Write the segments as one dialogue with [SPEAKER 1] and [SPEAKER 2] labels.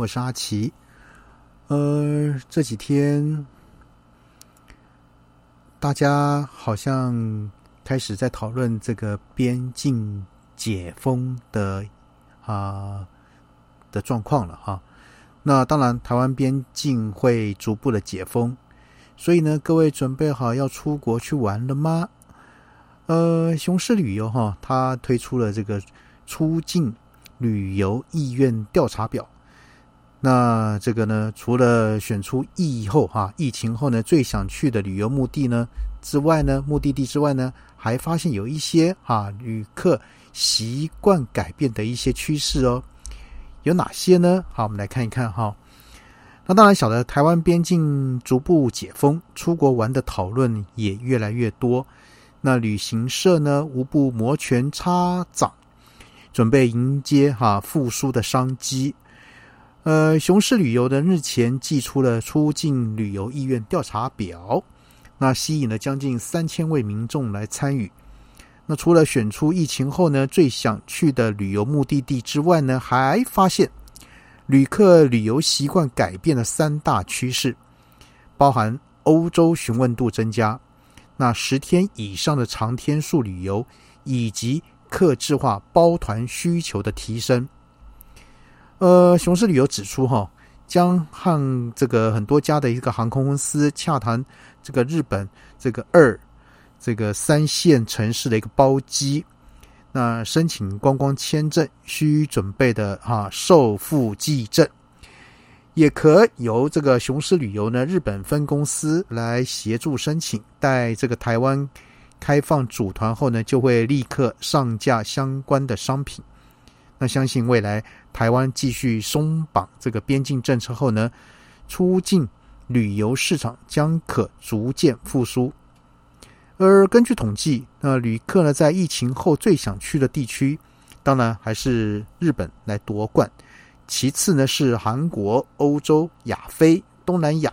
[SPEAKER 1] 我是阿奇。呃，这几天大家好像开始在讨论这个边境解封的啊的状况了哈。那当然，台湾边境会逐步的解封，所以呢，各位准备好要出国去玩了吗？呃，雄狮旅游哈，它推出了这个出境旅游意愿调查表。那这个呢，除了选出疫后哈疫情后呢最想去的旅游目的呢之外呢，目的地之外呢，还发现有一些哈旅客习惯改变的一些趋势哦。有哪些呢？好，我们来看一看哈。那当然晓得，台湾边境逐步解封，出国玩的讨论也越来越多。那旅行社呢，无不摩拳擦掌，准备迎接哈复苏的商机。呃，雄狮旅游的日前寄出了出境旅游意愿调查表，那吸引了将近三千位民众来参与。那除了选出疫情后呢最想去的旅游目的地之外呢，还发现旅客旅游习惯改变了三大趋势，包含欧洲询问度增加，那十天以上的长天数旅游，以及客制化包团需求的提升。呃，雄狮旅游指出，哈，将和这个很多家的一个航空公司洽谈这个日本这个二这个三线城市的一个包机，那申请观光签证需准备的哈受付记证，也可由这个雄狮旅游呢日本分公司来协助申请，待这个台湾开放组团后呢，就会立刻上架相关的商品。那相信未来台湾继续松绑这个边境政策后呢，出境旅游市场将可逐渐复苏。而根据统计，那旅客呢在疫情后最想去的地区，当然还是日本来夺冠，其次呢是韩国、欧洲、亚非、东南亚。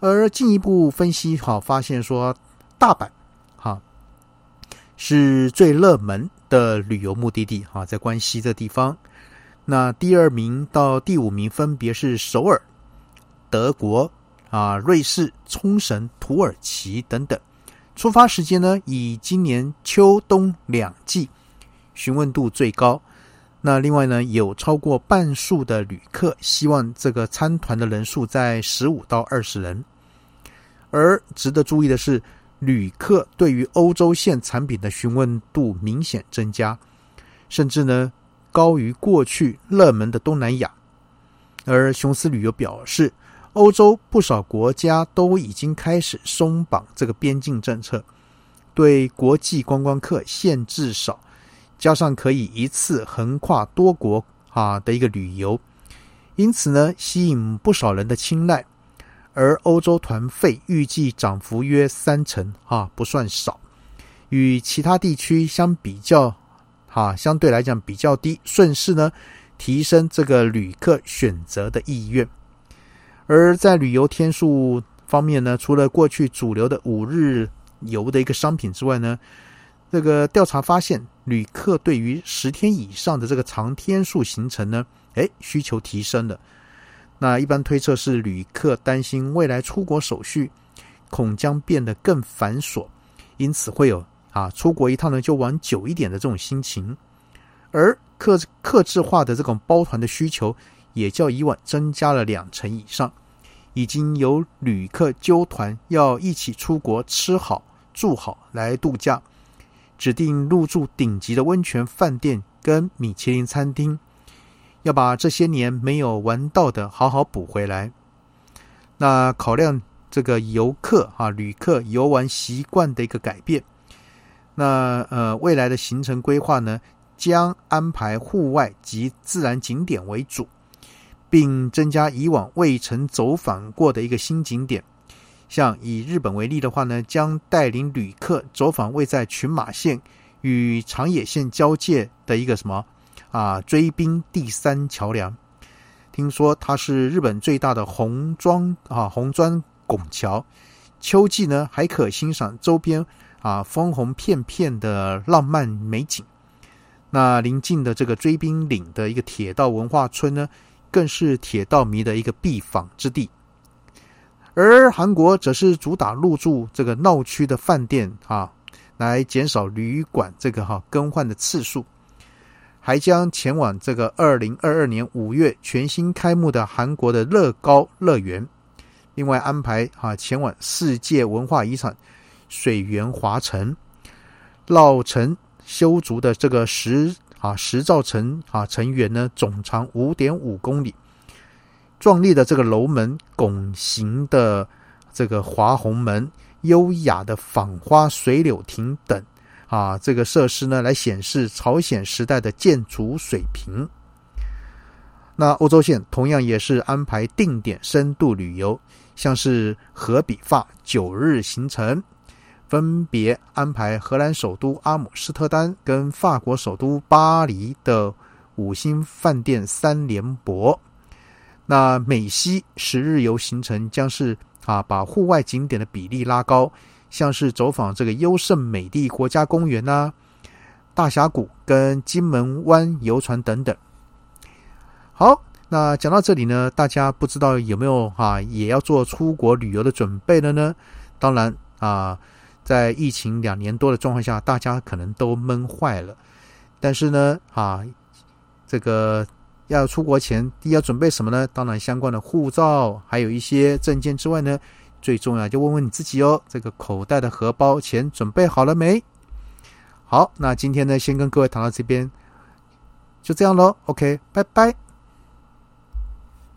[SPEAKER 1] 而进一步分析，哈，发现说大阪，是最热门。的旅游目的地啊，在关西这地方。那第二名到第五名分别是首尔、德国啊、瑞士、冲绳、土耳其等等。出发时间呢，以今年秋冬两季询问度最高。那另外呢，有超过半数的旅客希望这个参团的人数在十五到二十人。而值得注意的是。旅客对于欧洲线产品的询问度明显增加，甚至呢高于过去热门的东南亚。而雄狮旅游表示，欧洲不少国家都已经开始松绑这个边境政策，对国际观光客限制少，加上可以一次横跨多国啊的一个旅游，因此呢吸引不少人的青睐。而欧洲团费预计涨幅约三成，哈，不算少。与其他地区相比较，哈，相对来讲比较低，顺势呢提升这个旅客选择的意愿。而在旅游天数方面呢，除了过去主流的五日游的一个商品之外呢，这个调查发现，旅客对于十天以上的这个长天数行程呢，哎，需求提升了。那一般推测是旅客担心未来出国手续恐将变得更繁琐，因此会有啊出国一趟呢就玩久一点的这种心情。而客客制化的这种包团的需求也较以往增加了两成以上，已经有旅客纠团要一起出国吃好住好来度假，指定入住顶级的温泉饭店跟米其林餐厅。要把这些年没有玩到的好好补回来。那考量这个游客啊旅客游玩习惯的一个改变，那呃未来的行程规划呢，将安排户外及自然景点为主，并增加以往未曾走访过的一个新景点。像以日本为例的话呢，将带领旅客走访位在群马县与长野县交界的一个什么？啊，追兵第三桥梁，听说它是日本最大的红砖啊红砖拱桥。秋季呢，还可欣赏周边啊枫红片片的浪漫美景。那临近的这个追兵岭的一个铁道文化村呢，更是铁道迷的一个必访之地。而韩国则是主打入住这个闹区的饭店啊，来减少旅馆这个哈更换的次数，还将前往这个二零二二年五月全新开幕的韩国的乐高乐园，另外安排啊前往世界文化遗产水源华城、老城修筑的这个石啊石造城啊城垣呢，总长五点五公里。壮丽的这个楼门、拱形的这个华红门、优雅的仿花水柳亭等啊，这个设施呢，来显示朝鲜时代的建筑水平。那欧洲线同样也是安排定点深度旅游，像是荷比法九日行程，分别安排荷兰首都阿姆斯特丹跟法国首都巴黎的五星饭店三联博。那美西十日游行程将是啊，把户外景点的比例拉高，像是走访这个优胜美地国家公园呐、大峡谷跟金门湾游船等等。好，那讲到这里呢，大家不知道有没有啊，也要做出国旅游的准备了呢？当然啊，在疫情两年多的状况下，大家可能都闷坏了。但是呢，啊，这个。要出国前，要准备什么呢？当然，相关的护照，还有一些证件之外呢，最重要就问问你自己哦，这个口袋的荷包钱准备好了没？好，那今天呢，先跟各位谈到这边，就这样喽。OK，拜拜。